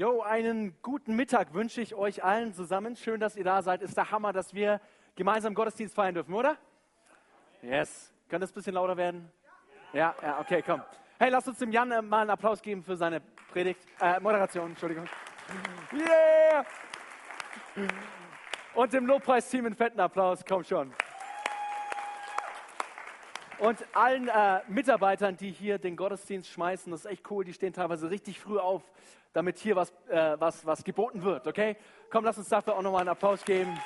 Jo, einen guten Mittag wünsche ich euch allen zusammen. Schön, dass ihr da seid. Ist der Hammer, dass wir gemeinsam Gottesdienst feiern dürfen, oder? Yes. Könnte es ein bisschen lauter werden? Ja, ja, okay, komm. Hey, lasst uns dem Jan äh, mal einen Applaus geben für seine Predigt, äh, Moderation, Entschuldigung. Yeah! Und dem Lobpreisteam einen fetten Applaus, komm schon. Und allen äh, Mitarbeitern, die hier den Gottesdienst schmeißen, das ist echt cool, die stehen teilweise richtig früh auf, damit hier was, äh, was, was geboten wird, okay? Komm, lass uns dafür auch nochmal einen Applaus geben.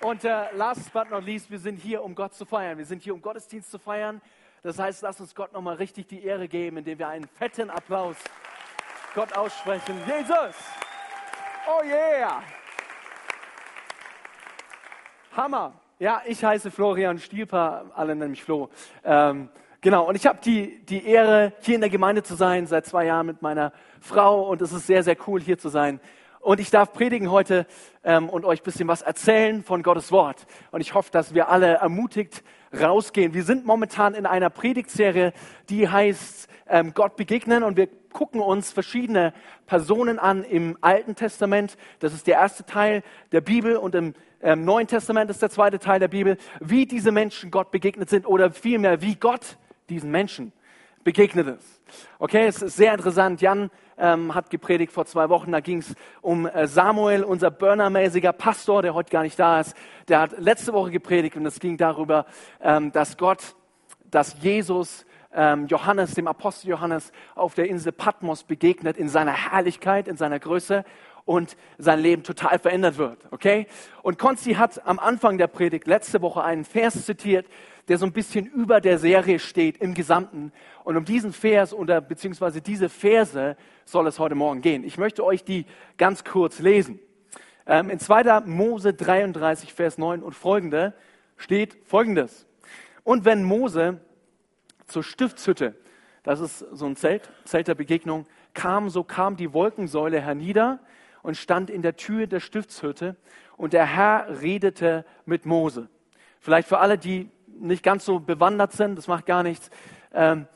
Und äh, last but not least, wir sind hier, um Gott zu feiern. Wir sind hier, um Gottesdienst zu feiern. Das heißt, lass uns Gott nochmal richtig die Ehre geben, indem wir einen fetten Applaus Gott aussprechen. Jesus! Oh yeah! Hammer! Ja, ich heiße Florian Stielper, alle nennen mich Flo. Ähm, genau, und ich habe die, die Ehre, hier in der Gemeinde zu sein, seit zwei Jahren mit meiner Frau. Und es ist sehr, sehr cool, hier zu sein. Und ich darf predigen heute ähm, und euch bisschen was erzählen von Gottes Wort. Und ich hoffe, dass wir alle ermutigt rausgehen. Wir sind momentan in einer Predigtserie, die heißt ähm, Gott begegnen. Und wir gucken uns verschiedene Personen an im Alten Testament. Das ist der erste Teil der Bibel. Und im ähm, Neuen Testament ist der zweite Teil der Bibel. Wie diese Menschen Gott begegnet sind oder vielmehr, wie Gott diesen Menschen begegnet ist. Okay, es ist sehr interessant. Jan ähm, hat gepredigt vor zwei Wochen. Da ging es um äh, Samuel, unser burnermäßiger Pastor, der heute gar nicht da ist. Der hat letzte Woche gepredigt und es ging darüber, ähm, dass Gott, dass Jesus ähm, Johannes, dem Apostel Johannes, auf der Insel Patmos begegnet in seiner Herrlichkeit, in seiner Größe und sein Leben total verändert wird. Okay? Und Konzi hat am Anfang der Predigt letzte Woche einen Vers zitiert, der so ein bisschen über der Serie steht im Gesamten. Und um diesen Vers oder beziehungsweise diese Verse soll es heute Morgen gehen. Ich möchte euch die ganz kurz lesen. Ähm, in 2. Mose 33, Vers 9 und folgende steht folgendes. Und wenn Mose zur Stiftshütte, das ist so ein Zelt, Zelt der Begegnung, kam, so kam die Wolkensäule hernieder und stand in der Tür der Stiftshütte und der Herr redete mit Mose. Vielleicht für alle, die nicht ganz so bewandert sind, das macht gar nichts. Ähm,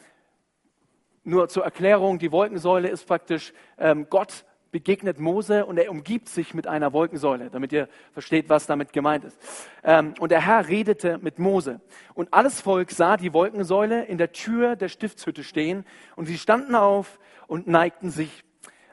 nur zur Erklärung, die Wolkensäule ist praktisch, ähm, Gott begegnet Mose und er umgibt sich mit einer Wolkensäule, damit ihr versteht, was damit gemeint ist. Ähm, und der Herr redete mit Mose. Und alles Volk sah die Wolkensäule in der Tür der Stiftshütte stehen und sie standen auf und neigten sich,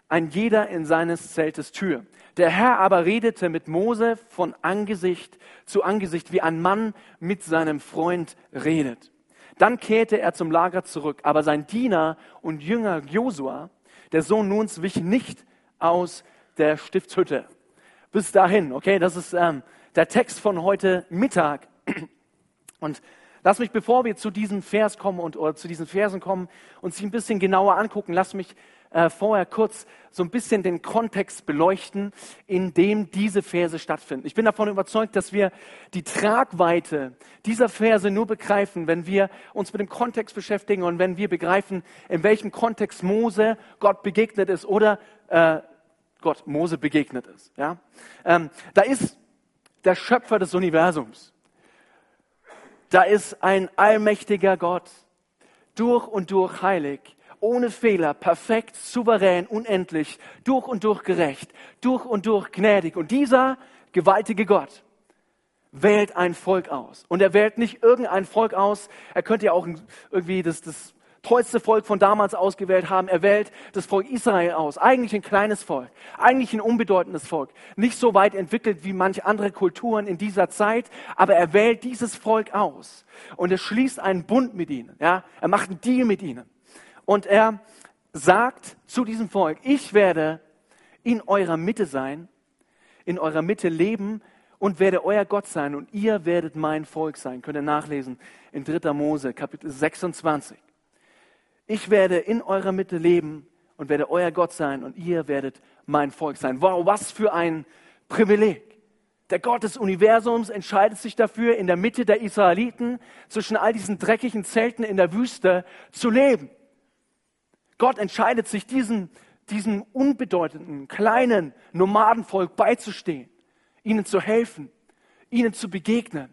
ein jeder in seines Zeltes Tür. Der Herr aber redete mit Mose von Angesicht zu Angesicht, wie ein Mann mit seinem Freund redet. Dann kehrte er zum Lager zurück, aber sein Diener und Jünger Josua, der Sohn Nuns, wich nicht aus der Stiftshütte. Bis dahin, okay, das ist ähm, der Text von heute Mittag. Und lass mich, bevor wir zu diesem Vers kommen und oder zu diesen Versen kommen, uns ein bisschen genauer angucken. Lass mich äh, vorher kurz so ein bisschen den Kontext beleuchten, in dem diese Verse stattfinden. Ich bin davon überzeugt, dass wir die Tragweite dieser Verse nur begreifen, wenn wir uns mit dem Kontext beschäftigen und wenn wir begreifen, in welchem Kontext Mose Gott begegnet ist oder äh, Gott Mose begegnet ist. Ja? Ähm, da ist der Schöpfer des Universums. Da ist ein allmächtiger Gott, durch und durch heilig ohne Fehler, perfekt, souverän, unendlich, durch und durch gerecht, durch und durch gnädig. Und dieser gewaltige Gott wählt ein Volk aus. Und er wählt nicht irgendein Volk aus. Er könnte ja auch irgendwie das, das tollste Volk von damals ausgewählt haben. Er wählt das Volk Israel aus. Eigentlich ein kleines Volk, eigentlich ein unbedeutendes Volk. Nicht so weit entwickelt wie manche andere Kulturen in dieser Zeit, aber er wählt dieses Volk aus. Und er schließt einen Bund mit ihnen. Ja? Er macht einen Deal mit ihnen. Und er sagt zu diesem Volk, ich werde in eurer Mitte sein, in eurer Mitte leben und werde euer Gott sein und ihr werdet mein Volk sein. Könnt ihr nachlesen in 3. Mose, Kapitel 26. Ich werde in eurer Mitte leben und werde euer Gott sein und ihr werdet mein Volk sein. Wow, was für ein Privileg. Der Gott des Universums entscheidet sich dafür, in der Mitte der Israeliten zwischen all diesen dreckigen Zelten in der Wüste zu leben. Gott entscheidet sich, diesem, diesem unbedeutenden, kleinen Nomadenvolk beizustehen, ihnen zu helfen, ihnen zu begegnen.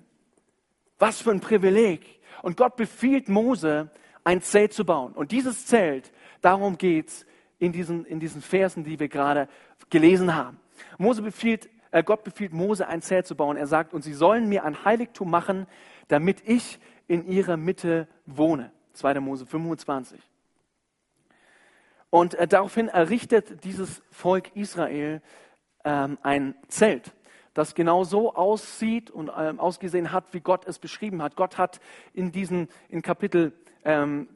Was für ein Privileg. Und Gott befiehlt Mose, ein Zelt zu bauen. Und dieses Zelt, darum geht's in diesen, in diesen Versen, die wir gerade gelesen haben. Mose befiehlt, äh, Gott befiehlt Mose, ein Zelt zu bauen. Er sagt, und sie sollen mir ein Heiligtum machen, damit ich in ihrer Mitte wohne. 2. Mose 25. Und äh, daraufhin errichtet dieses Volk Israel ähm, ein Zelt, das genau so aussieht und ähm, ausgesehen hat, wie Gott es beschrieben hat. Gott hat in diesen, in Kapitel, ähm,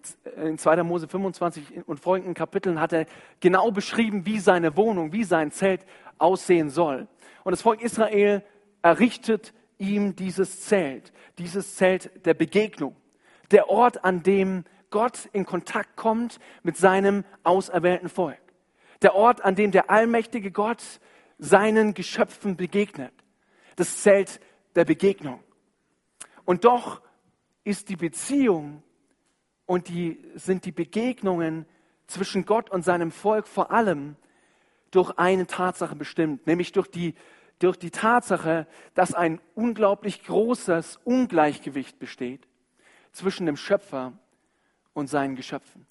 in 2. Mose 25 und folgenden Kapiteln hat er genau beschrieben, wie seine Wohnung, wie sein Zelt aussehen soll. Und das Volk Israel errichtet ihm dieses Zelt, dieses Zelt der Begegnung, der Ort, an dem Gott in Kontakt kommt mit seinem auserwählten Volk. Der Ort, an dem der allmächtige Gott seinen Geschöpfen begegnet. Das Zelt der Begegnung. Und doch ist die Beziehung und die, sind die Begegnungen zwischen Gott und seinem Volk vor allem durch eine Tatsache bestimmt, nämlich durch die, durch die Tatsache, dass ein unglaublich großes Ungleichgewicht besteht zwischen dem Schöpfer und seinen Geschöpfen.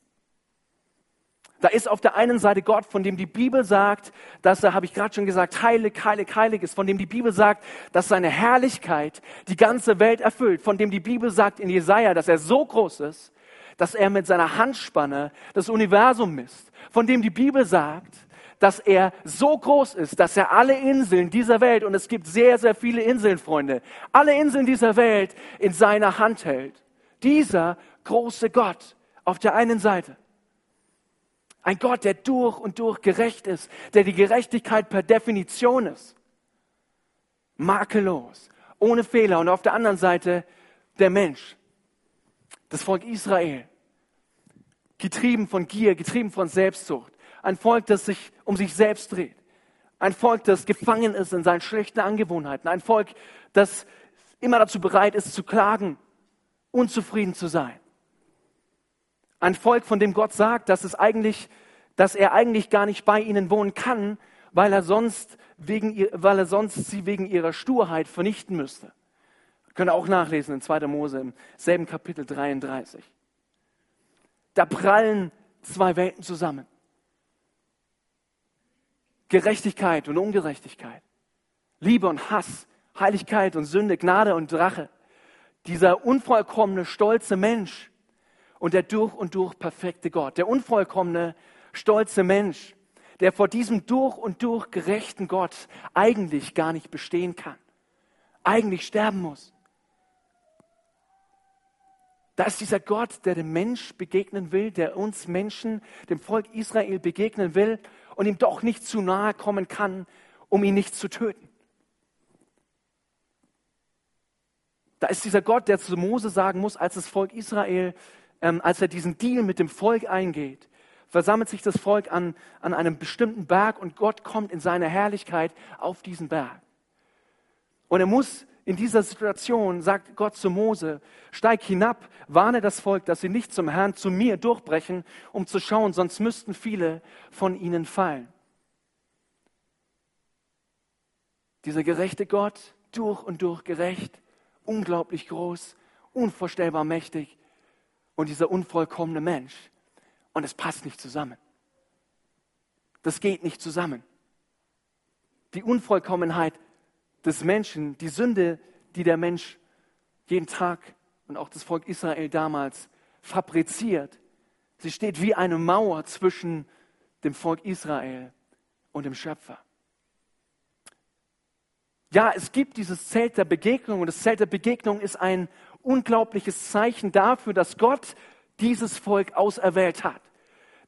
Da ist auf der einen Seite Gott, von dem die Bibel sagt, dass er, habe ich gerade schon gesagt, heilig, heilig, heilig ist, von dem die Bibel sagt, dass seine Herrlichkeit die ganze Welt erfüllt, von dem die Bibel sagt in Jesaja, dass er so groß ist, dass er mit seiner Handspanne das Universum misst, von dem die Bibel sagt, dass er so groß ist, dass er alle Inseln dieser Welt, und es gibt sehr, sehr viele Inseln, Freunde, alle Inseln dieser Welt in seiner Hand hält. Dieser große Gott auf der einen Seite. Ein Gott, der durch und durch gerecht ist, der die Gerechtigkeit per Definition ist. Makellos, ohne Fehler. Und auf der anderen Seite der Mensch, das Volk Israel, getrieben von Gier, getrieben von Selbstsucht. Ein Volk, das sich um sich selbst dreht. Ein Volk, das gefangen ist in seinen schlechten Angewohnheiten. Ein Volk, das immer dazu bereit ist zu klagen, unzufrieden zu sein. Ein Volk, von dem Gott sagt, dass, es eigentlich, dass er eigentlich gar nicht bei ihnen wohnen kann, weil er, sonst wegen, weil er sonst sie wegen ihrer Sturheit vernichten müsste. Könnt ihr auch nachlesen in 2. Mose im selben Kapitel 33. Da prallen zwei Welten zusammen. Gerechtigkeit und Ungerechtigkeit. Liebe und Hass. Heiligkeit und Sünde, Gnade und Drache. Dieser unvollkommene, stolze Mensch und der durch und durch perfekte Gott, der unvollkommene, stolze Mensch, der vor diesem durch und durch gerechten Gott eigentlich gar nicht bestehen kann, eigentlich sterben muss. Da ist dieser Gott, der dem Mensch begegnen will, der uns Menschen, dem Volk Israel begegnen will und ihm doch nicht zu nahe kommen kann, um ihn nicht zu töten. Da ist dieser Gott, der zu Mose sagen muss, als das Volk Israel ähm, als er diesen Deal mit dem Volk eingeht, versammelt sich das Volk an, an einem bestimmten Berg und Gott kommt in seiner Herrlichkeit auf diesen Berg. Und er muss in dieser Situation, sagt Gott zu Mose, steig hinab, warne das Volk, dass sie nicht zum Herrn, zu mir durchbrechen, um zu schauen, sonst müssten viele von ihnen fallen. Dieser gerechte Gott, durch und durch gerecht, unglaublich groß, unvorstellbar mächtig, und dieser unvollkommene Mensch. Und es passt nicht zusammen. Das geht nicht zusammen. Die Unvollkommenheit des Menschen, die Sünde, die der Mensch jeden Tag und auch das Volk Israel damals fabriziert, sie steht wie eine Mauer zwischen dem Volk Israel und dem Schöpfer. Ja, es gibt dieses Zelt der Begegnung und das Zelt der Begegnung ist ein unglaubliches Zeichen dafür, dass Gott dieses Volk auserwählt hat.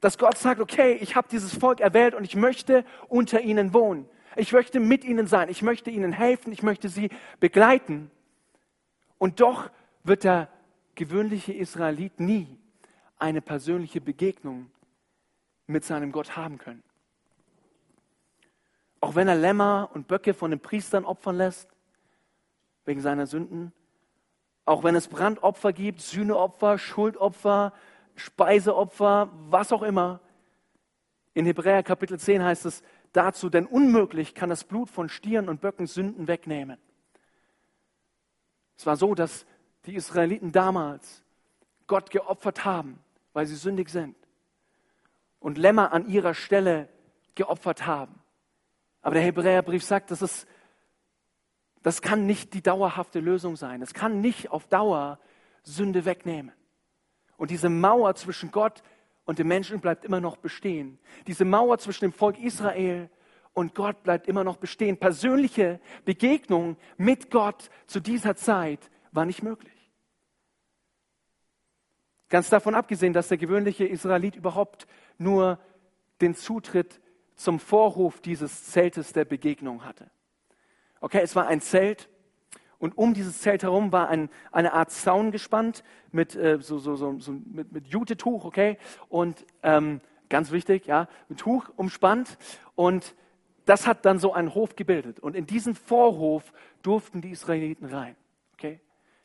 Dass Gott sagt, okay, ich habe dieses Volk erwählt und ich möchte unter ihnen wohnen. Ich möchte mit ihnen sein. Ich möchte ihnen helfen. Ich möchte sie begleiten. Und doch wird der gewöhnliche Israelit nie eine persönliche Begegnung mit seinem Gott haben können. Auch wenn er Lämmer und Böcke von den Priestern opfern lässt, wegen seiner Sünden, auch wenn es Brandopfer gibt, Sühneopfer, Schuldopfer, Speiseopfer, was auch immer. In Hebräer Kapitel 10 heißt es dazu, denn unmöglich kann das Blut von Stieren und Böcken Sünden wegnehmen. Es war so, dass die Israeliten damals Gott geopfert haben, weil sie sündig sind. Und Lämmer an ihrer Stelle geopfert haben. Aber der Hebräerbrief sagt, das, ist, das kann nicht die dauerhafte Lösung sein. Es kann nicht auf Dauer Sünde wegnehmen. Und diese Mauer zwischen Gott und dem Menschen bleibt immer noch bestehen. Diese Mauer zwischen dem Volk Israel und Gott bleibt immer noch bestehen. Persönliche Begegnung mit Gott zu dieser Zeit war nicht möglich. Ganz davon abgesehen, dass der gewöhnliche Israelit überhaupt nur den Zutritt zum Vorhof dieses Zeltes der Begegnung hatte. Okay, es war ein Zelt und um dieses Zelt herum war ein, eine Art Zaun gespannt mit, äh, so, so, so, so, mit, mit Jutetuch, okay? Und ähm, ganz wichtig, ja, mit Tuch umspannt. Und das hat dann so einen Hof gebildet. Und in diesen Vorhof durften die Israeliten rein. Okay?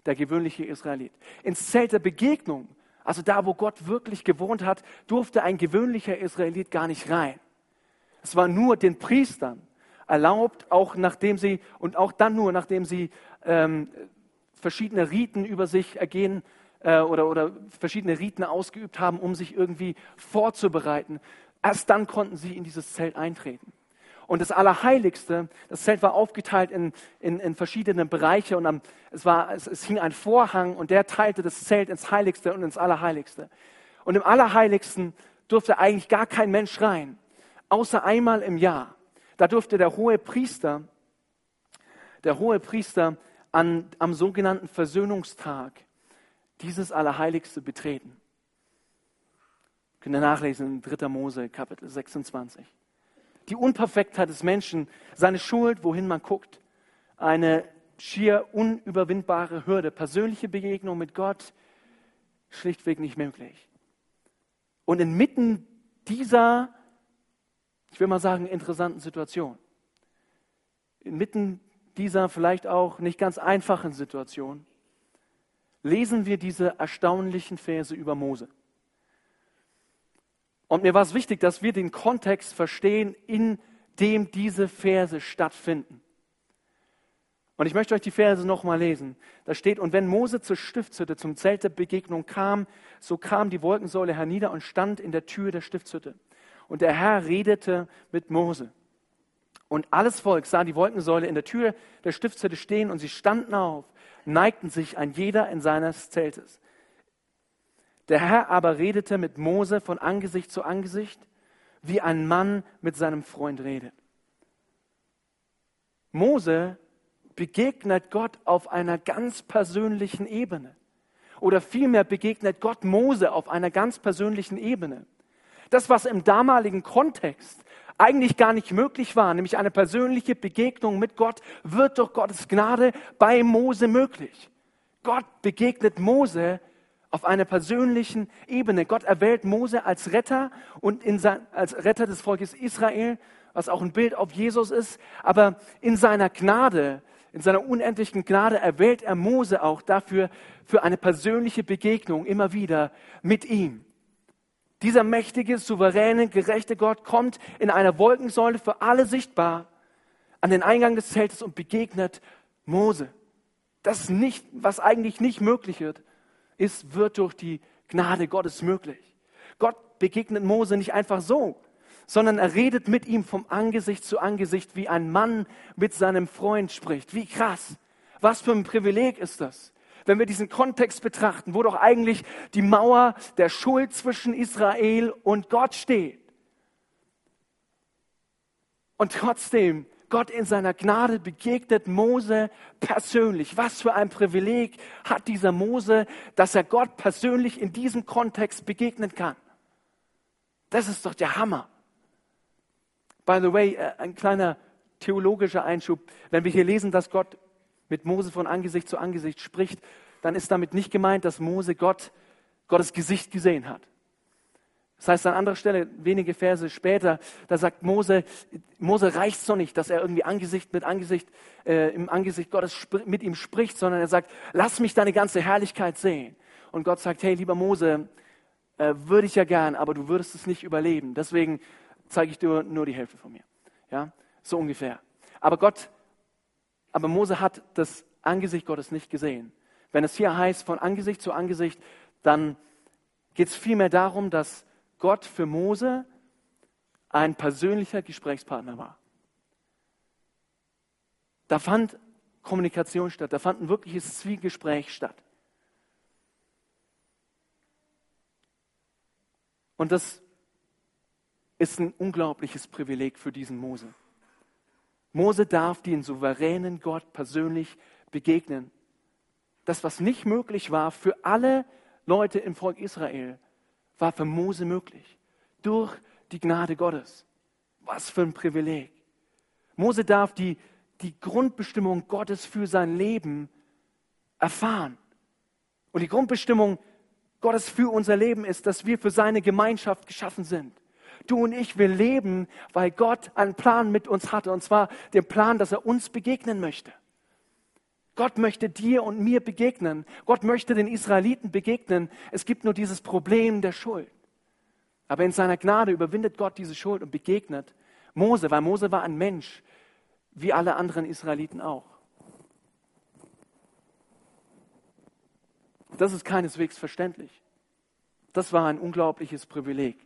Der gewöhnliche Israelit. Ins Zelt der Begegnung, also da, wo Gott wirklich gewohnt hat, durfte ein gewöhnlicher Israelit gar nicht rein. Es war nur den Priestern erlaubt, auch nachdem sie, und auch dann nur, nachdem sie ähm, verschiedene Riten über sich ergehen äh, oder, oder verschiedene Riten ausgeübt haben, um sich irgendwie vorzubereiten. Erst dann konnten sie in dieses Zelt eintreten. Und das Allerheiligste, das Zelt war aufgeteilt in, in, in verschiedene Bereiche und am, es, war, es, es hing ein Vorhang und der teilte das Zelt ins Heiligste und ins Allerheiligste. Und im Allerheiligsten durfte eigentlich gar kein Mensch rein, außer einmal im Jahr. Da durfte der hohe Priester, der hohe Priester an, am sogenannten Versöhnungstag dieses Allerheiligste betreten. Könnt ihr nachlesen in 3. Mose, Kapitel 26. Die Unperfektheit des Menschen, seine Schuld, wohin man guckt, eine schier unüberwindbare Hürde, persönliche Begegnung mit Gott, schlichtweg nicht möglich. Und inmitten dieser, ich will mal sagen, interessanten Situation, inmitten dieser vielleicht auch nicht ganz einfachen Situation lesen wir diese erstaunlichen Verse über Mose. Und mir war es wichtig, dass wir den Kontext verstehen, in dem diese Verse stattfinden. Und ich möchte euch die Verse nochmal lesen. Da steht, und wenn Mose zur Stiftshütte, zum Zelt der Begegnung kam, so kam die Wolkensäule hernieder und stand in der Tür der Stiftshütte. Und der Herr redete mit Mose. Und alles Volk sah die Wolkensäule in der Tür der Stiftshütte stehen und sie standen auf, neigten sich ein jeder in seines Zeltes. Der Herr aber redete mit Mose von Angesicht zu Angesicht, wie ein Mann mit seinem Freund redet. Mose begegnet Gott auf einer ganz persönlichen Ebene. Oder vielmehr begegnet Gott Mose auf einer ganz persönlichen Ebene. Das, was im damaligen Kontext eigentlich gar nicht möglich war, nämlich eine persönliche Begegnung mit Gott, wird durch Gottes Gnade bei Mose möglich. Gott begegnet Mose auf einer persönlichen Ebene. Gott erwählt Mose als Retter und sein, als Retter des Volkes Israel, was auch ein Bild auf Jesus ist. Aber in seiner Gnade, in seiner unendlichen Gnade erwählt er Mose auch dafür, für eine persönliche Begegnung immer wieder mit ihm. Dieser mächtige, souveräne, gerechte Gott kommt in einer Wolkensäule für alle sichtbar an den Eingang des Zeltes und begegnet Mose. Das nicht, was eigentlich nicht möglich wird, ist, wird durch die Gnade Gottes möglich. Gott begegnet Mose nicht einfach so, sondern er redet mit ihm vom Angesicht zu Angesicht, wie ein Mann mit seinem Freund spricht. Wie krass. Was für ein Privileg ist das? Wenn wir diesen Kontext betrachten, wo doch eigentlich die Mauer der Schuld zwischen Israel und Gott steht. Und trotzdem, Gott in seiner Gnade begegnet Mose persönlich. Was für ein Privileg hat dieser Mose, dass er Gott persönlich in diesem Kontext begegnen kann. Das ist doch der Hammer. By the way, äh, ein kleiner theologischer Einschub. Wenn wir hier lesen, dass Gott mit Mose von Angesicht zu Angesicht spricht, dann ist damit nicht gemeint, dass Mose Gott, Gottes Gesicht gesehen hat. Das heißt an anderer Stelle, wenige Verse später, da sagt Mose, Mose reicht es noch nicht, dass er irgendwie Angesicht mit Angesicht, äh, im Angesicht Gottes mit ihm spricht, sondern er sagt, lass mich deine ganze Herrlichkeit sehen. Und Gott sagt, hey, lieber Mose, äh, würde ich ja gern, aber du würdest es nicht überleben. Deswegen zeige ich dir nur die Hälfte von mir. Ja, so ungefähr. Aber Gott aber Mose hat das Angesicht Gottes nicht gesehen. Wenn es hier heißt, von Angesicht zu Angesicht, dann geht es vielmehr darum, dass Gott für Mose ein persönlicher Gesprächspartner war. Da fand Kommunikation statt, da fand ein wirkliches Zwiegespräch statt. Und das ist ein unglaubliches Privileg für diesen Mose. Mose darf den souveränen Gott persönlich begegnen. Das, was nicht möglich war für alle Leute im Volk Israel, war für Mose möglich. Durch die Gnade Gottes. Was für ein Privileg. Mose darf die, die Grundbestimmung Gottes für sein Leben erfahren. Und die Grundbestimmung Gottes für unser Leben ist, dass wir für seine Gemeinschaft geschaffen sind. Du und ich, wir leben, weil Gott einen Plan mit uns hatte. Und zwar den Plan, dass er uns begegnen möchte. Gott möchte dir und mir begegnen. Gott möchte den Israeliten begegnen. Es gibt nur dieses Problem der Schuld. Aber in seiner Gnade überwindet Gott diese Schuld und begegnet Mose, weil Mose war ein Mensch, wie alle anderen Israeliten auch. Das ist keineswegs verständlich. Das war ein unglaubliches Privileg.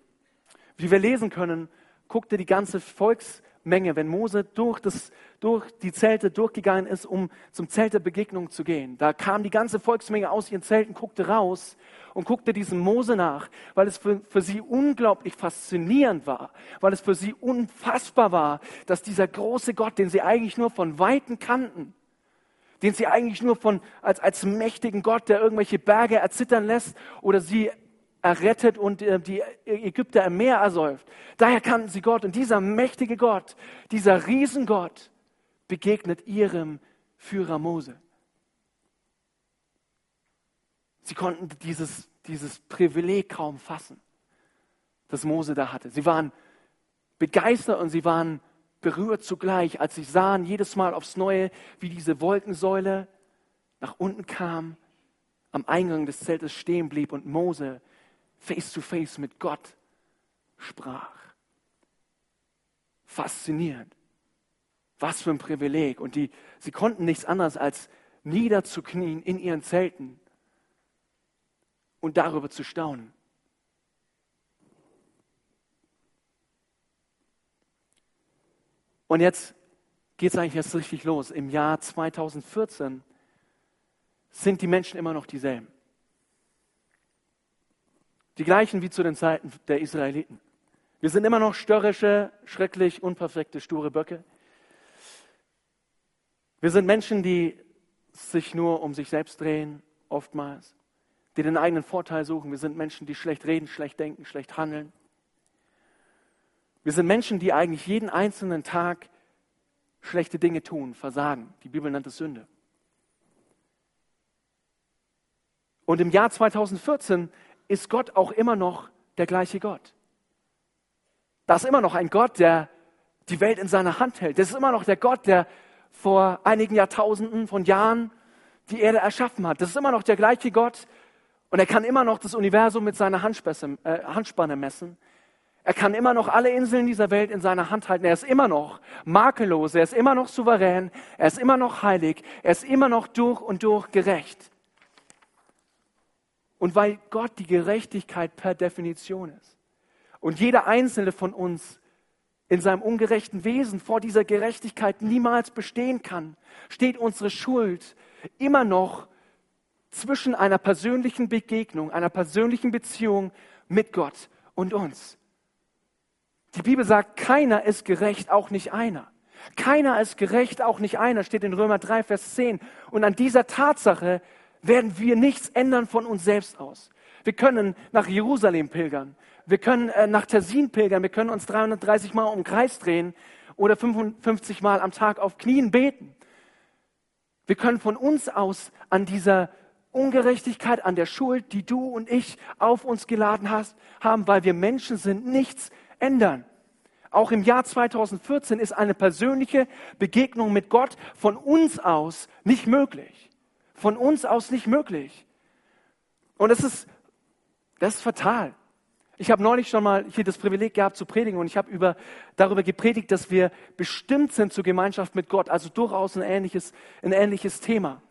Wie wir lesen können, guckte die ganze Volksmenge, wenn Mose durch, das, durch die Zelte durchgegangen ist, um zum Zelt der Begegnung zu gehen. Da kam die ganze Volksmenge aus ihren Zelten, guckte raus und guckte diesem Mose nach, weil es für, für sie unglaublich faszinierend war, weil es für sie unfassbar war, dass dieser große Gott, den sie eigentlich nur von Weitem kannten, den sie eigentlich nur von, als, als mächtigen Gott, der irgendwelche Berge erzittern lässt oder sie errettet und äh, die Ägypter im Meer ersäuft. Daher kannten sie Gott und dieser mächtige Gott, dieser Riesengott begegnet ihrem Führer Mose. Sie konnten dieses, dieses Privileg kaum fassen, das Mose da hatte. Sie waren begeistert und sie waren berührt zugleich, als sie sahen jedes Mal aufs Neue, wie diese Wolkensäule nach unten kam, am Eingang des Zeltes stehen blieb und Mose face to face mit Gott sprach. Faszinierend. Was für ein Privileg. Und die, sie konnten nichts anderes als niederzuknien in ihren Zelten und darüber zu staunen. Und jetzt geht es eigentlich erst richtig los. Im Jahr 2014 sind die Menschen immer noch dieselben. Die gleichen wie zu den Zeiten der Israeliten. Wir sind immer noch störrische, schrecklich, unperfekte, sture Böcke. Wir sind Menschen, die sich nur um sich selbst drehen, oftmals, die den eigenen Vorteil suchen. Wir sind Menschen, die schlecht reden, schlecht denken, schlecht handeln. Wir sind Menschen, die eigentlich jeden einzelnen Tag schlechte Dinge tun, versagen. Die Bibel nennt es Sünde. Und im Jahr 2014 ist Gott auch immer noch der gleiche Gott. Da ist immer noch ein Gott, der die Welt in seiner Hand hält. Das ist immer noch der Gott, der vor einigen Jahrtausenden von Jahren die Erde erschaffen hat. Das ist immer noch der gleiche Gott und er kann immer noch das Universum mit seiner äh, Handspanne messen. Er kann immer noch alle Inseln dieser Welt in seiner Hand halten. Er ist immer noch makellos, er ist immer noch souverän, er ist immer noch heilig, er ist immer noch durch und durch gerecht. Und weil Gott die Gerechtigkeit per Definition ist und jeder einzelne von uns in seinem ungerechten Wesen vor dieser Gerechtigkeit niemals bestehen kann, steht unsere Schuld immer noch zwischen einer persönlichen Begegnung, einer persönlichen Beziehung mit Gott und uns. Die Bibel sagt, keiner ist gerecht, auch nicht einer. Keiner ist gerecht, auch nicht einer, steht in Römer 3, Vers 10. Und an dieser Tatsache werden wir nichts ändern von uns selbst aus. Wir können nach Jerusalem pilgern. Wir können äh, nach Tessin pilgern. Wir können uns 330 Mal um den Kreis drehen oder 55 Mal am Tag auf Knien beten. Wir können von uns aus an dieser Ungerechtigkeit, an der Schuld, die du und ich auf uns geladen hast, haben, weil wir Menschen sind, nichts ändern. Auch im Jahr 2014 ist eine persönliche Begegnung mit Gott von uns aus nicht möglich von uns aus nicht möglich. Und das ist, das ist fatal. Ich habe neulich schon mal hier das Privileg gehabt zu predigen und ich habe über, darüber gepredigt, dass wir bestimmt sind zur Gemeinschaft mit Gott, also durchaus ein ähnliches, ein ähnliches Thema.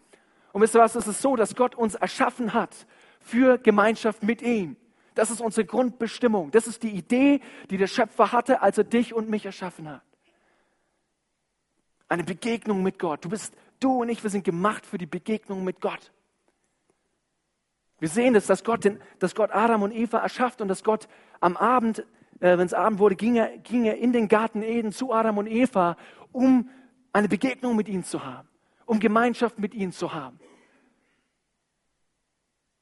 Und wisst ihr was, es ist so, dass Gott uns erschaffen hat für Gemeinschaft mit ihm. Das ist unsere Grundbestimmung. Das ist die Idee, die der Schöpfer hatte, als er dich und mich erschaffen hat. Eine Begegnung mit Gott. Du bist, du und ich, wir sind gemacht für die Begegnung mit Gott. Wir sehen es, dass Gott, den, dass Gott Adam und Eva erschafft und dass Gott am Abend, äh, wenn es Abend wurde, ging er, ging er in den Garten Eden zu Adam und Eva, um eine Begegnung mit ihnen zu haben, um Gemeinschaft mit ihnen zu haben.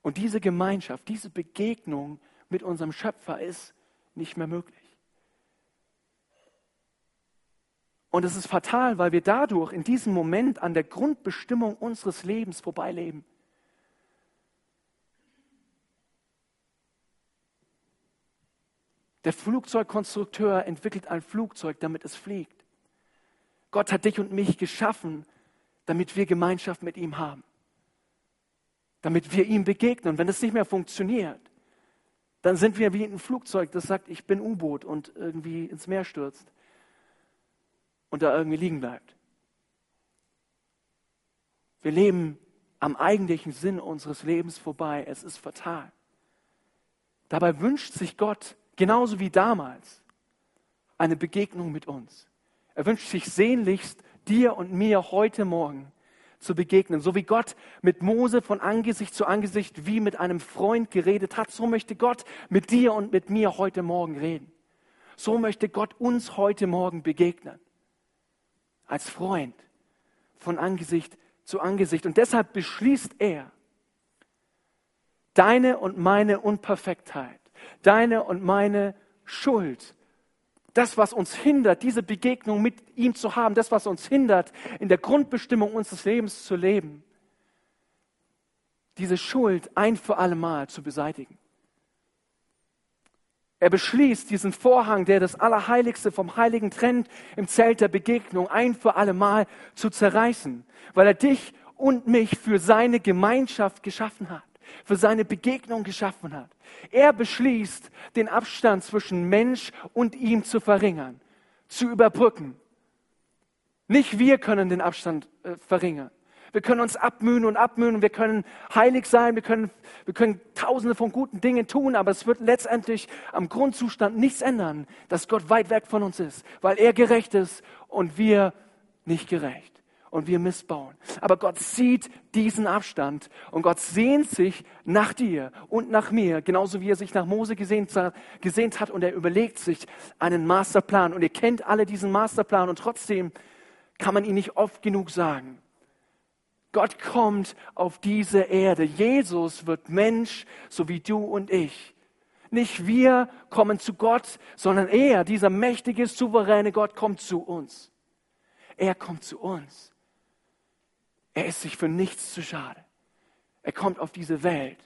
Und diese Gemeinschaft, diese Begegnung mit unserem Schöpfer ist nicht mehr möglich. Und es ist fatal, weil wir dadurch in diesem Moment an der Grundbestimmung unseres Lebens vorbeileben. Der Flugzeugkonstrukteur entwickelt ein Flugzeug, damit es fliegt. Gott hat dich und mich geschaffen, damit wir Gemeinschaft mit ihm haben damit wir ihm begegnen. Und wenn das nicht mehr funktioniert, dann sind wir wie ein Flugzeug, das sagt, ich bin U-Boot und irgendwie ins Meer stürzt und da irgendwie liegen bleibt. Wir leben am eigentlichen Sinn unseres Lebens vorbei. Es ist fatal. Dabei wünscht sich Gott, genauso wie damals, eine Begegnung mit uns. Er wünscht sich sehnlichst dir und mir heute Morgen zu begegnen. So wie Gott mit Mose von Angesicht zu Angesicht wie mit einem Freund geredet hat, so möchte Gott mit dir und mit mir heute Morgen reden. So möchte Gott uns heute Morgen begegnen. Als Freund von Angesicht zu Angesicht. Und deshalb beschließt er, deine und meine Unperfektheit, deine und meine Schuld das, was uns hindert, diese Begegnung mit ihm zu haben, das, was uns hindert, in der Grundbestimmung unseres Lebens zu leben, diese Schuld ein für alle Mal zu beseitigen. Er beschließt, diesen Vorhang, der das Allerheiligste vom Heiligen trennt, im Zelt der Begegnung ein für alle Mal zu zerreißen, weil er dich und mich für seine Gemeinschaft geschaffen hat für seine Begegnung geschaffen hat. Er beschließt, den Abstand zwischen Mensch und ihm zu verringern, zu überbrücken. Nicht wir können den Abstand äh, verringern. Wir können uns abmühen und abmühen, wir können heilig sein, wir können, wir können tausende von guten Dingen tun, aber es wird letztendlich am Grundzustand nichts ändern, dass Gott weit weg von uns ist, weil er gerecht ist und wir nicht gerecht und wir missbauen. Aber Gott sieht diesen Abstand und Gott sehnt sich nach dir und nach mir, genauso wie er sich nach Mose gesehnt, gesehnt hat und er überlegt sich einen Masterplan. Und ihr kennt alle diesen Masterplan und trotzdem kann man ihn nicht oft genug sagen. Gott kommt auf diese Erde. Jesus wird Mensch, so wie du und ich. Nicht wir kommen zu Gott, sondern er, dieser mächtige, souveräne Gott, kommt zu uns. Er kommt zu uns. Er ist sich für nichts zu schade. Er kommt auf diese Welt.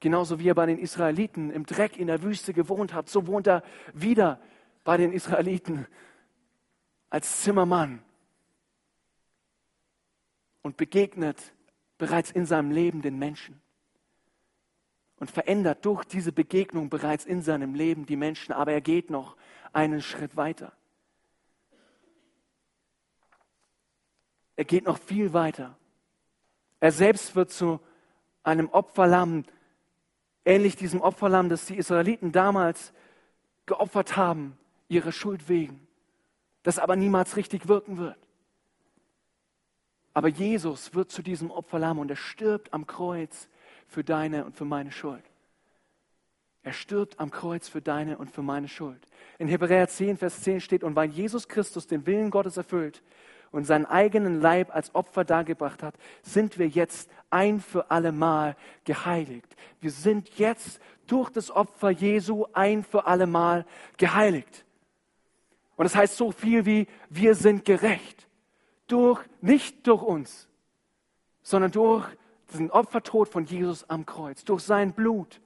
Genauso wie er bei den Israeliten im Dreck in der Wüste gewohnt hat, so wohnt er wieder bei den Israeliten als Zimmermann und begegnet bereits in seinem Leben den Menschen und verändert durch diese Begegnung bereits in seinem Leben die Menschen. Aber er geht noch einen Schritt weiter. Er geht noch viel weiter. Er selbst wird zu einem Opferlamm, ähnlich diesem Opferlamm, das die Israeliten damals geopfert haben, ihre Schuld wegen, das aber niemals richtig wirken wird. Aber Jesus wird zu diesem Opferlamm und er stirbt am Kreuz für deine und für meine Schuld. Er stirbt am Kreuz für deine und für meine Schuld. In Hebräer 10, Vers 10 steht, und weil Jesus Christus den Willen Gottes erfüllt und seinen eigenen Leib als Opfer dargebracht hat, sind wir jetzt ein für alle Mal geheiligt. Wir sind jetzt durch das Opfer Jesu ein für alle Mal geheiligt. Und das heißt so viel wie, wir sind gerecht. Durch, nicht durch uns, sondern durch diesen Opfertod von Jesus am Kreuz, durch sein Blut.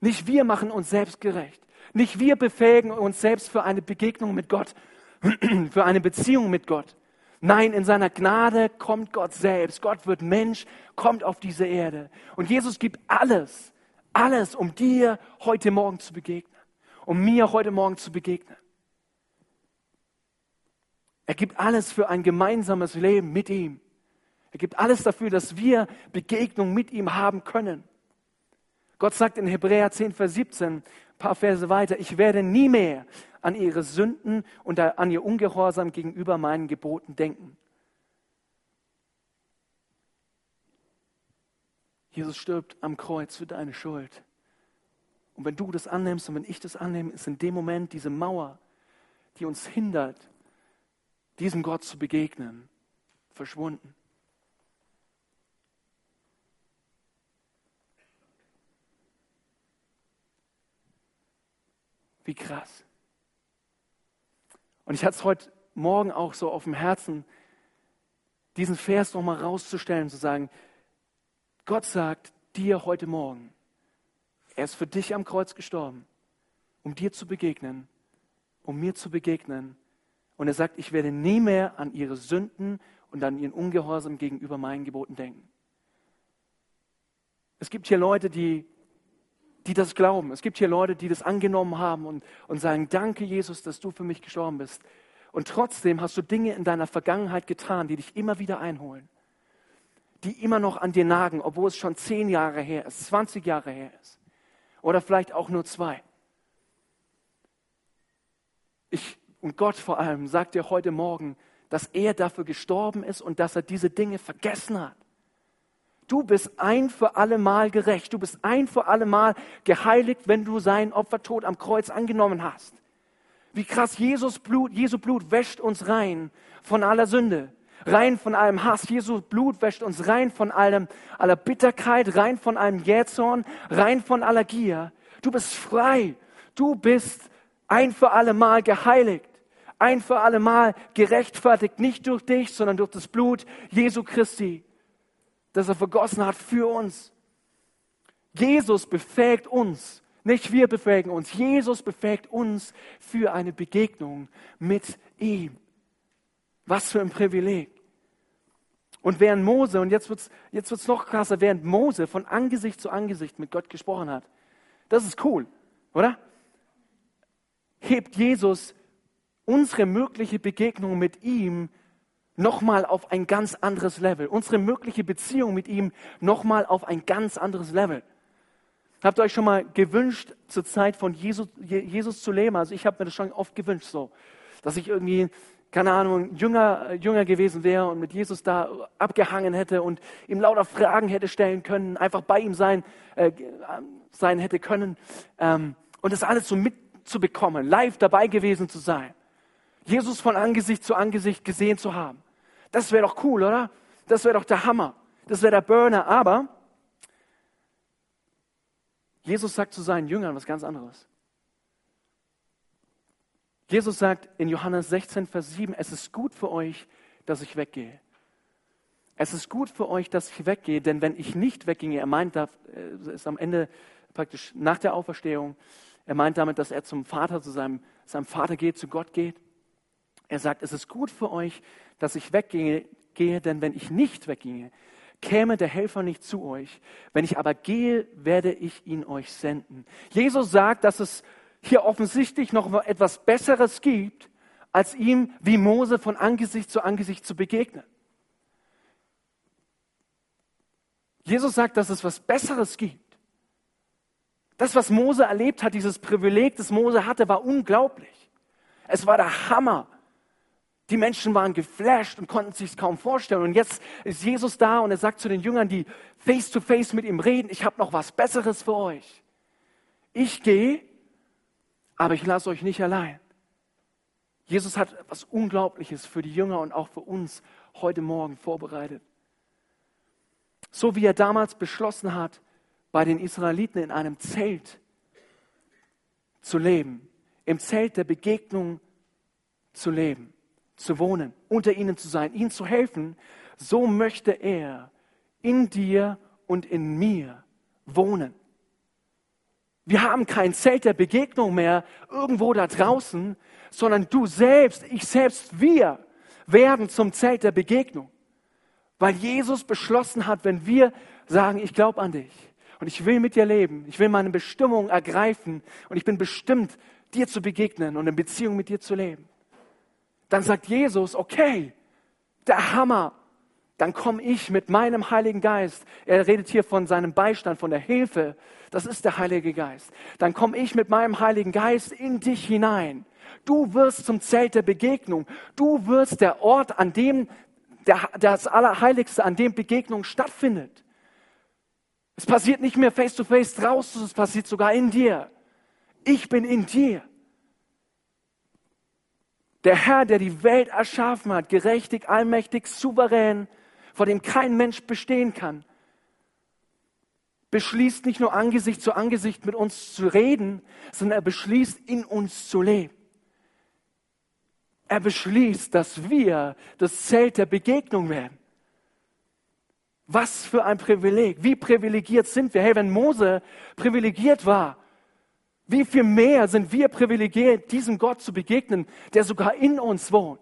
Nicht wir machen uns selbst gerecht. Nicht wir befähigen uns selbst für eine Begegnung mit Gott, für eine Beziehung mit Gott. Nein, in seiner Gnade kommt Gott selbst. Gott wird Mensch, kommt auf diese Erde. Und Jesus gibt alles, alles, um dir heute Morgen zu begegnen, um mir heute Morgen zu begegnen. Er gibt alles für ein gemeinsames Leben mit ihm. Er gibt alles dafür, dass wir Begegnung mit ihm haben können. Gott sagt in Hebräer 10, Vers 17, ein paar Verse weiter, ich werde nie mehr an ihre Sünden und an ihr Ungehorsam gegenüber meinen Geboten denken. Jesus stirbt am Kreuz für deine Schuld. Und wenn du das annimmst und wenn ich das annehme, ist in dem Moment diese Mauer, die uns hindert, diesem Gott zu begegnen, verschwunden. Wie krass. Und ich hatte es heute Morgen auch so auf dem Herzen, diesen Vers nochmal rauszustellen, zu sagen, Gott sagt dir heute Morgen, er ist für dich am Kreuz gestorben, um dir zu begegnen, um mir zu begegnen. Und er sagt, ich werde nie mehr an ihre Sünden und an ihren Ungehorsam gegenüber meinen Geboten denken. Es gibt hier Leute, die, die das glauben. Es gibt hier Leute, die das angenommen haben und, und sagen, danke Jesus, dass du für mich gestorben bist. Und trotzdem hast du Dinge in deiner Vergangenheit getan, die dich immer wieder einholen. Die immer noch an dir nagen, obwohl es schon zehn Jahre her ist, 20 Jahre her ist. Oder vielleicht auch nur zwei. Ich, und Gott vor allem sagt dir heute Morgen, dass er dafür gestorben ist und dass er diese Dinge vergessen hat. Du bist ein für alle Mal gerecht. Du bist ein für alle Mal geheiligt, wenn du seinen Opfertod am Kreuz angenommen hast. Wie krass, Jesus Blut, Jesu Blut wäscht uns rein von aller Sünde, rein von allem Hass. Jesu Blut wäscht uns rein von allem, aller Bitterkeit, rein von allem Jähzorn, rein von aller Gier. Du bist frei. Du bist ein für alle Mal geheiligt, ein für alle Mal gerechtfertigt, nicht durch dich, sondern durch das Blut Jesu Christi, das er vergossen hat für uns. Jesus befähigt uns, nicht wir befähigen uns, Jesus befähigt uns für eine Begegnung mit ihm. Was für ein Privileg. Und während Mose, und jetzt wird es jetzt wird's noch krasser, während Mose von Angesicht zu Angesicht mit Gott gesprochen hat, das ist cool, oder? Hebt Jesus unsere mögliche Begegnung mit ihm nochmal auf ein ganz anderes Level. Unsere mögliche Beziehung mit ihm nochmal auf ein ganz anderes Level. Habt ihr euch schon mal gewünscht, zur Zeit von Jesus, Jesus zu leben? Also ich habe mir das schon oft gewünscht, so, dass ich irgendwie, keine Ahnung, jünger, jünger gewesen wäre und mit Jesus da abgehangen hätte und ihm lauter Fragen hätte stellen können, einfach bei ihm sein, äh, sein hätte können ähm, und das alles so mitzubekommen, live dabei gewesen zu sein. Jesus von Angesicht zu Angesicht gesehen zu haben. Das wäre doch cool, oder? Das wäre doch der Hammer. Das wäre der Burner. Aber Jesus sagt zu seinen Jüngern was ganz anderes. Jesus sagt in Johannes 16, Vers 7, es ist gut für euch, dass ich weggehe. Es ist gut für euch, dass ich weggehe, denn wenn ich nicht wegginge, er meint, das äh, ist am Ende praktisch nach der Auferstehung, er meint damit, dass er zum Vater, zu seinem, seinem Vater geht, zu Gott geht. Er sagt, es ist gut für euch, dass ich weggehe, denn wenn ich nicht wegginge, käme der Helfer nicht zu euch. Wenn ich aber gehe, werde ich ihn euch senden. Jesus sagt, dass es hier offensichtlich noch etwas Besseres gibt, als ihm wie Mose von Angesicht zu Angesicht zu begegnen. Jesus sagt, dass es was Besseres gibt. Das, was Mose erlebt hat, dieses Privileg, das Mose hatte, war unglaublich. Es war der Hammer. Die Menschen waren geflasht und konnten sich kaum vorstellen. Und jetzt ist Jesus da und er sagt zu den Jüngern, die face to face mit ihm reden, ich habe noch was Besseres für euch. Ich gehe, aber ich lasse euch nicht allein. Jesus hat etwas Unglaubliches für die Jünger und auch für uns heute Morgen vorbereitet. So wie er damals beschlossen hat, bei den Israeliten in einem Zelt zu leben, im Zelt der Begegnung zu leben zu wohnen, unter ihnen zu sein, ihnen zu helfen, so möchte er in dir und in mir wohnen. Wir haben kein Zelt der Begegnung mehr irgendwo da draußen, sondern du selbst, ich selbst, wir werden zum Zelt der Begegnung. Weil Jesus beschlossen hat, wenn wir sagen, ich glaube an dich und ich will mit dir leben, ich will meine Bestimmung ergreifen und ich bin bestimmt, dir zu begegnen und in Beziehung mit dir zu leben dann sagt Jesus, okay, der Hammer, dann komme ich mit meinem Heiligen Geist. Er redet hier von seinem Beistand, von der Hilfe. Das ist der Heilige Geist. Dann komme ich mit meinem Heiligen Geist in dich hinein. Du wirst zum Zelt der Begegnung. Du wirst der Ort, an dem der, das Allerheiligste, an dem Begegnung stattfindet. Es passiert nicht mehr face to face draußen, es passiert sogar in dir. Ich bin in dir. Der Herr, der die Welt erschaffen hat, gerechtig, allmächtig, souverän, vor dem kein Mensch bestehen kann, beschließt nicht nur Angesicht zu Angesicht mit uns zu reden, sondern er beschließt, in uns zu leben. Er beschließt, dass wir das Zelt der Begegnung werden. Was für ein Privileg. Wie privilegiert sind wir? Hey, wenn Mose privilegiert war, wie viel mehr sind wir privilegiert, diesem Gott zu begegnen, der sogar in uns wohnt?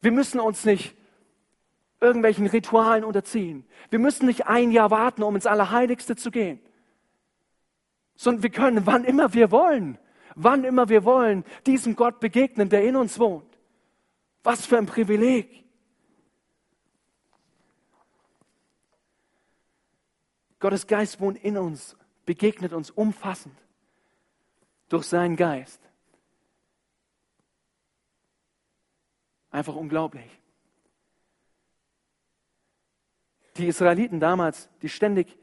Wir müssen uns nicht irgendwelchen Ritualen unterziehen. Wir müssen nicht ein Jahr warten, um ins Allerheiligste zu gehen. Sondern wir können, wann immer wir wollen, wann immer wir wollen, diesem Gott begegnen, der in uns wohnt. Was für ein Privileg. Gottes Geist wohnt in uns, begegnet uns umfassend durch seinen Geist. Einfach unglaublich. Die Israeliten damals, die ständig,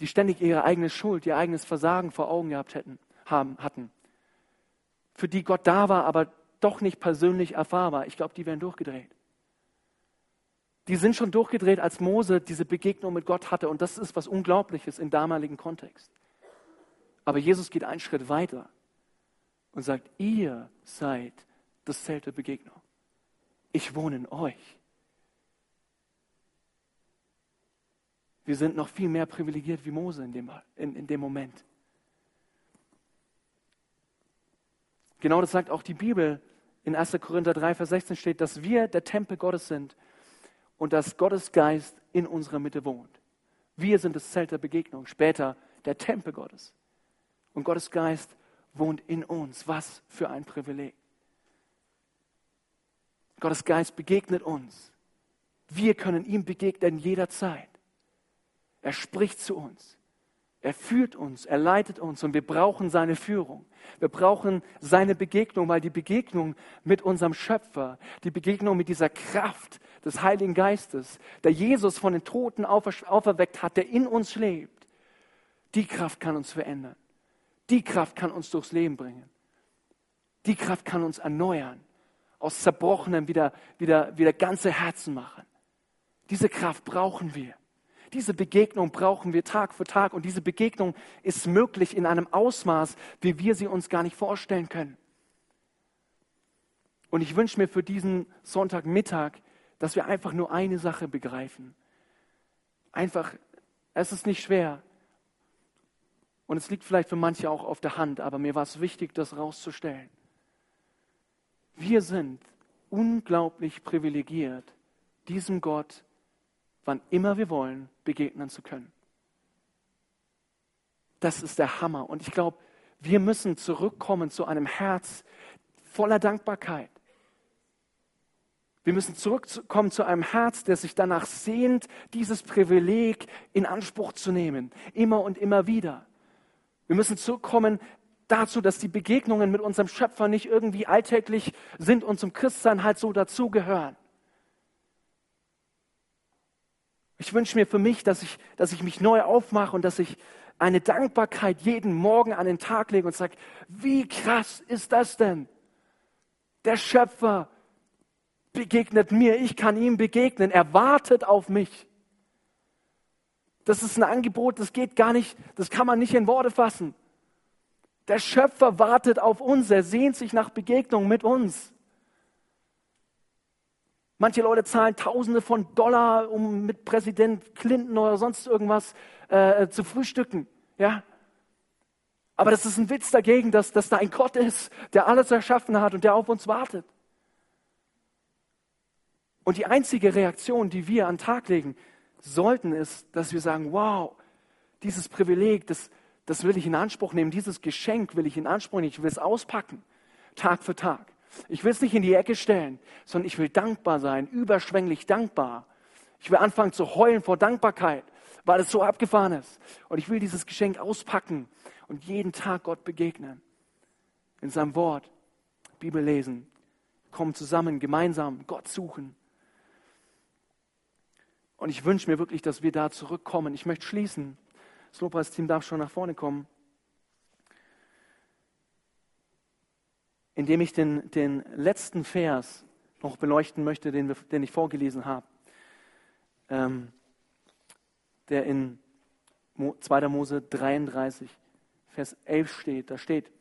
die ständig ihre eigene Schuld, ihr eigenes Versagen vor Augen gehabt hätten, haben, hatten, für die Gott da war, aber doch nicht persönlich erfahrbar, ich glaube, die wären durchgedreht. Die sind schon durchgedreht, als Mose diese Begegnung mit Gott hatte. Und das ist was Unglaubliches im damaligen Kontext. Aber Jesus geht einen Schritt weiter und sagt, ihr seid das Zelt der Begegnung. Ich wohne in euch. Wir sind noch viel mehr privilegiert wie Mose in dem, in, in dem Moment. Genau das sagt auch die Bibel. In 1. Korinther 3, Vers 16 steht, dass wir der Tempel Gottes sind und dass Gottes Geist in unserer Mitte wohnt. Wir sind das Zelt der Begegnung, später der Tempel Gottes. Und Gottes Geist wohnt in uns. Was für ein Privileg. Gottes Geist begegnet uns. Wir können ihm begegnen jederzeit. Er spricht zu uns. Er führt uns, er leitet uns und wir brauchen seine Führung. Wir brauchen seine Begegnung, weil die Begegnung mit unserem Schöpfer, die Begegnung mit dieser Kraft des Heiligen Geistes, der Jesus von den Toten auferweckt hat, der in uns lebt, die Kraft kann uns verändern. Die Kraft kann uns durchs Leben bringen. Die Kraft kann uns erneuern, aus Zerbrochenem wieder, wieder, wieder ganze Herzen machen. Diese Kraft brauchen wir. Diese Begegnung brauchen wir Tag für Tag und diese Begegnung ist möglich in einem Ausmaß, wie wir sie uns gar nicht vorstellen können. Und ich wünsche mir für diesen Sonntagmittag, dass wir einfach nur eine Sache begreifen. Einfach, es ist nicht schwer. Und es liegt vielleicht für manche auch auf der Hand, aber mir war es wichtig, das rauszustellen. Wir sind unglaublich privilegiert, diesem Gott wann immer wir wollen, begegnen zu können. Das ist der Hammer. Und ich glaube, wir müssen zurückkommen zu einem Herz voller Dankbarkeit. Wir müssen zurückkommen zu einem Herz, der sich danach sehnt, dieses Privileg in Anspruch zu nehmen, immer und immer wieder. Wir müssen zurückkommen dazu, dass die Begegnungen mit unserem Schöpfer nicht irgendwie alltäglich sind und zum Christsein halt so dazugehören. Ich wünsche mir für mich, dass ich, dass ich mich neu aufmache und dass ich eine Dankbarkeit jeden Morgen an den Tag lege und sage, wie krass ist das denn? Der Schöpfer begegnet mir, ich kann ihm begegnen, er wartet auf mich. Das ist ein Angebot, das geht gar nicht, das kann man nicht in Worte fassen. Der Schöpfer wartet auf uns, er sehnt sich nach Begegnung mit uns. Manche Leute zahlen Tausende von Dollar, um mit Präsident Clinton oder sonst irgendwas äh, zu frühstücken. Ja? Aber das ist ein Witz dagegen, dass, dass da ein Gott ist, der alles erschaffen hat und der auf uns wartet. Und die einzige Reaktion, die wir an den Tag legen sollten, ist, dass wir sagen, wow, dieses Privileg, das, das will ich in Anspruch nehmen, dieses Geschenk will ich in Anspruch nehmen, ich will es auspacken, Tag für Tag. Ich will es nicht in die Ecke stellen, sondern ich will dankbar sein, überschwänglich dankbar. Ich will anfangen zu heulen vor Dankbarkeit, weil es so abgefahren ist. Und ich will dieses Geschenk auspacken und jeden Tag Gott begegnen. In seinem Wort, Bibel lesen, kommen zusammen, gemeinsam Gott suchen. Und ich wünsche mir wirklich, dass wir da zurückkommen. Ich möchte schließen. Das Lobpreisteam darf schon nach vorne kommen. Indem ich den, den letzten Vers noch beleuchten möchte, den, wir, den ich vorgelesen habe. Ähm, der in 2. Mose 33, Vers 11 steht. Da steht,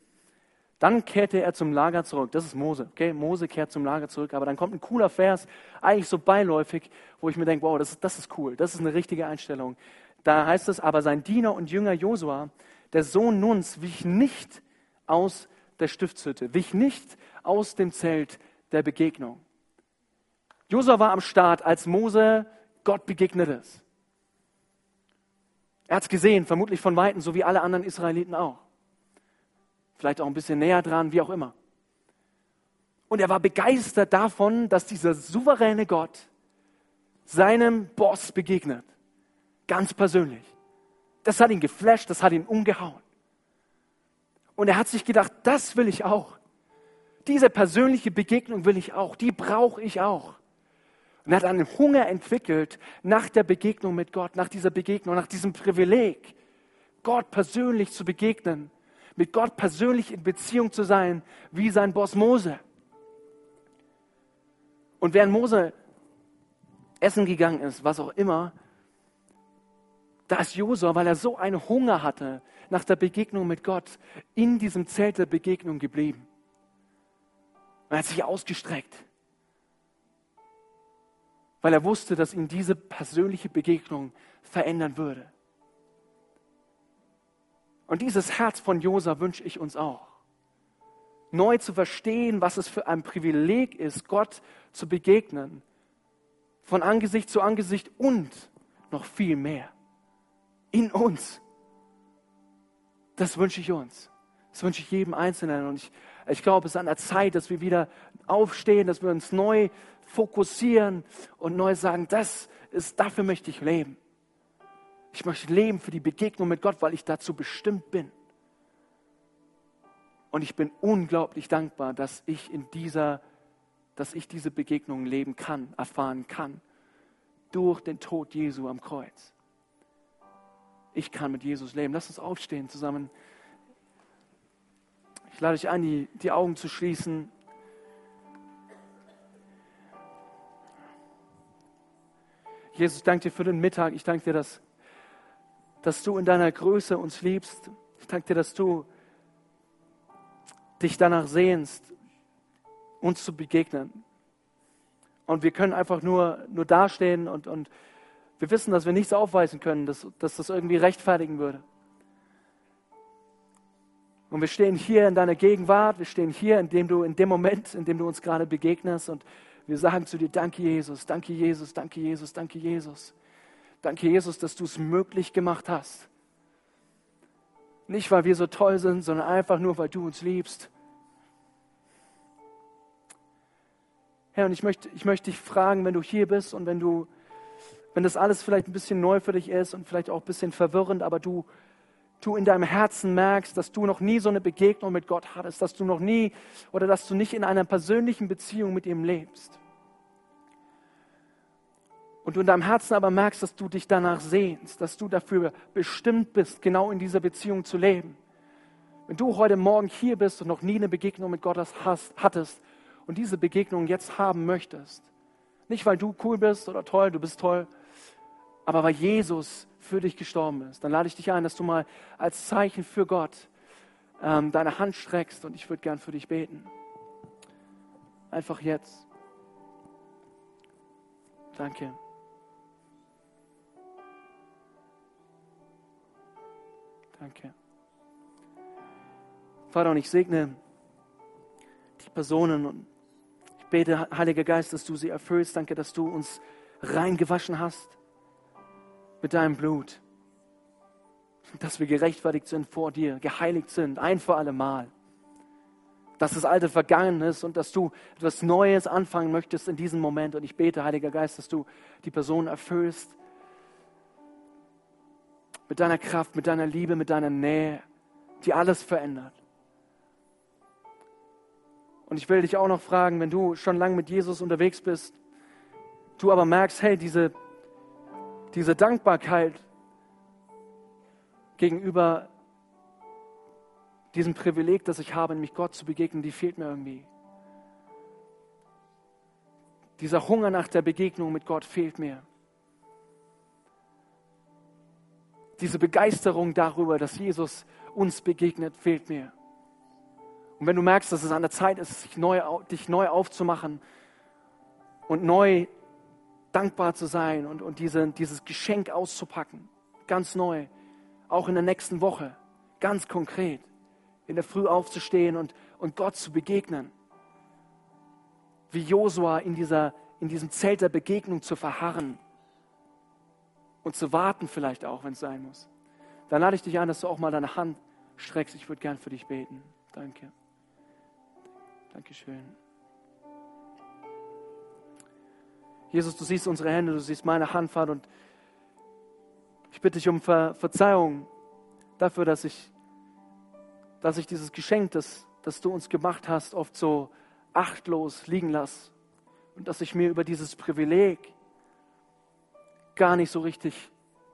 dann kehrte er zum Lager zurück. Das ist Mose. Okay? Mose kehrt zum Lager zurück. Aber dann kommt ein cooler Vers, eigentlich so beiläufig, wo ich mir denke, wow, das, das ist cool. Das ist eine richtige Einstellung. Da heißt es, aber sein Diener und Jünger Josua, der Sohn Nuns, wich nicht aus der Stiftshütte, wich nicht aus dem Zelt der Begegnung. Josua war am Start, als Mose Gott begegnet ist. Er hat es gesehen, vermutlich von Weitem, so wie alle anderen Israeliten auch vielleicht auch ein bisschen näher dran, wie auch immer. Und er war begeistert davon, dass dieser souveräne Gott seinem Boss begegnet. Ganz persönlich. Das hat ihn geflasht, das hat ihn umgehauen. Und er hat sich gedacht, das will ich auch. Diese persönliche Begegnung will ich auch, die brauche ich auch. Und er hat einen Hunger entwickelt nach der Begegnung mit Gott, nach dieser Begegnung, nach diesem Privileg, Gott persönlich zu begegnen mit Gott persönlich in Beziehung zu sein, wie sein Boss Mose. Und während Mose essen gegangen ist, was auch immer, da ist Josua, weil er so einen Hunger hatte nach der Begegnung mit Gott, in diesem Zelt der Begegnung geblieben. er hat sich ausgestreckt, weil er wusste, dass ihn diese persönliche Begegnung verändern würde. Und dieses Herz von Josa wünsche ich uns auch. Neu zu verstehen, was es für ein Privileg ist, Gott zu begegnen. Von Angesicht zu Angesicht und noch viel mehr. In uns. Das wünsche ich uns. Das wünsche ich jedem Einzelnen. Und ich, ich glaube, es ist an der Zeit, dass wir wieder aufstehen, dass wir uns neu fokussieren und neu sagen, das ist, dafür möchte ich leben. Ich möchte leben für die Begegnung mit Gott, weil ich dazu bestimmt bin. Und ich bin unglaublich dankbar, dass ich in dieser, dass ich diese Begegnung leben kann, erfahren kann. Durch den Tod Jesu am Kreuz. Ich kann mit Jesus leben. Lass uns aufstehen zusammen. Ich lade dich ein, die, die Augen zu schließen. Jesus, ich danke dir für den Mittag. Ich danke dir, dass dass du in deiner Größe uns liebst. Ich danke dir, dass du dich danach sehnst, uns zu begegnen. Und wir können einfach nur, nur dastehen und, und wir wissen, dass wir nichts aufweisen können, dass, dass das irgendwie rechtfertigen würde. Und wir stehen hier in deiner Gegenwart, wir stehen hier, in dem du, in dem Moment, in dem du uns gerade begegnest und wir sagen zu dir, danke Jesus, danke Jesus, danke Jesus, danke Jesus. Danke, Jesus, dass du es möglich gemacht hast. Nicht, weil wir so toll sind, sondern einfach nur, weil du uns liebst. Herr, und ich möchte, ich möchte dich fragen, wenn du hier bist und wenn du, wenn das alles vielleicht ein bisschen neu für dich ist und vielleicht auch ein bisschen verwirrend, aber du, du in deinem Herzen merkst, dass du noch nie so eine Begegnung mit Gott hattest, dass du noch nie oder dass du nicht in einer persönlichen Beziehung mit ihm lebst und du in deinem Herzen aber merkst, dass du dich danach sehnst, dass du dafür bestimmt bist, genau in dieser Beziehung zu leben. Wenn du heute Morgen hier bist und noch nie eine Begegnung mit Gott hast, hattest und diese Begegnung jetzt haben möchtest, nicht weil du cool bist oder toll, du bist toll, aber weil Jesus für dich gestorben ist, dann lade ich dich ein, dass du mal als Zeichen für Gott ähm, deine Hand streckst und ich würde gern für dich beten. Einfach jetzt. Danke. Danke. Vater, und ich segne die Personen und ich bete, Heiliger Geist, dass du sie erfüllst. Danke, dass du uns reingewaschen hast mit deinem Blut. Dass wir gerechtfertigt sind vor dir, geheiligt sind, ein für alle Mal. dass das Alte vergangen ist und dass du etwas Neues anfangen möchtest in diesem Moment. Und ich bete, Heiliger Geist, dass du die Person erfüllst mit deiner Kraft, mit deiner Liebe, mit deiner Nähe, die alles verändert. Und ich will dich auch noch fragen, wenn du schon lange mit Jesus unterwegs bist, du aber merkst, hey, diese, diese Dankbarkeit gegenüber diesem Privileg, das ich habe, nämlich Gott zu begegnen, die fehlt mir irgendwie. Dieser Hunger nach der Begegnung mit Gott fehlt mir. Diese Begeisterung darüber, dass Jesus uns begegnet, fehlt mir. Und wenn du merkst, dass es an der Zeit ist, dich neu, dich neu aufzumachen und neu dankbar zu sein und, und diese, dieses Geschenk auszupacken, ganz neu, auch in der nächsten Woche, ganz konkret, in der Früh aufzustehen und, und Gott zu begegnen. Wie Josua in, in diesem Zelt der Begegnung zu verharren und zu warten vielleicht auch, wenn es sein muss. Dann lade ich dich ein, dass du auch mal deine Hand streckst. Ich würde gern für dich beten. Danke. Dankeschön. Jesus, du siehst unsere Hände, du siehst meine Hand, Vater, und ich bitte dich um Ver Verzeihung dafür, dass ich dass ich dieses Geschenk, das, das du uns gemacht hast, oft so achtlos liegen lasse und dass ich mir über dieses Privileg gar nicht so richtig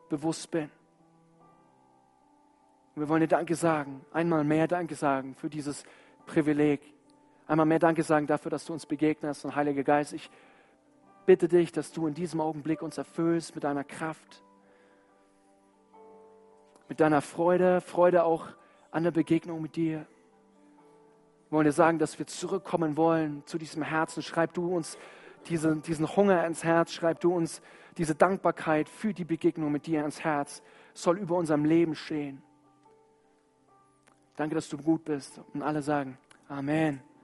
bewusst bin. Und wir wollen dir Danke sagen, einmal mehr Danke sagen für dieses Privileg. Einmal mehr Danke sagen dafür, dass du uns begegnest. Und Heiliger Geist, ich bitte dich, dass du in diesem Augenblick uns erfüllst mit deiner Kraft, mit deiner Freude, Freude auch an der Begegnung mit dir. Wir wollen dir sagen, dass wir zurückkommen wollen zu diesem Herzen. Schreib du uns diese, diesen Hunger ins Herz, schreib du uns diese Dankbarkeit für die Begegnung mit dir ins Herz. soll über unserem Leben stehen. Danke, dass du gut bist. Und alle sagen Amen.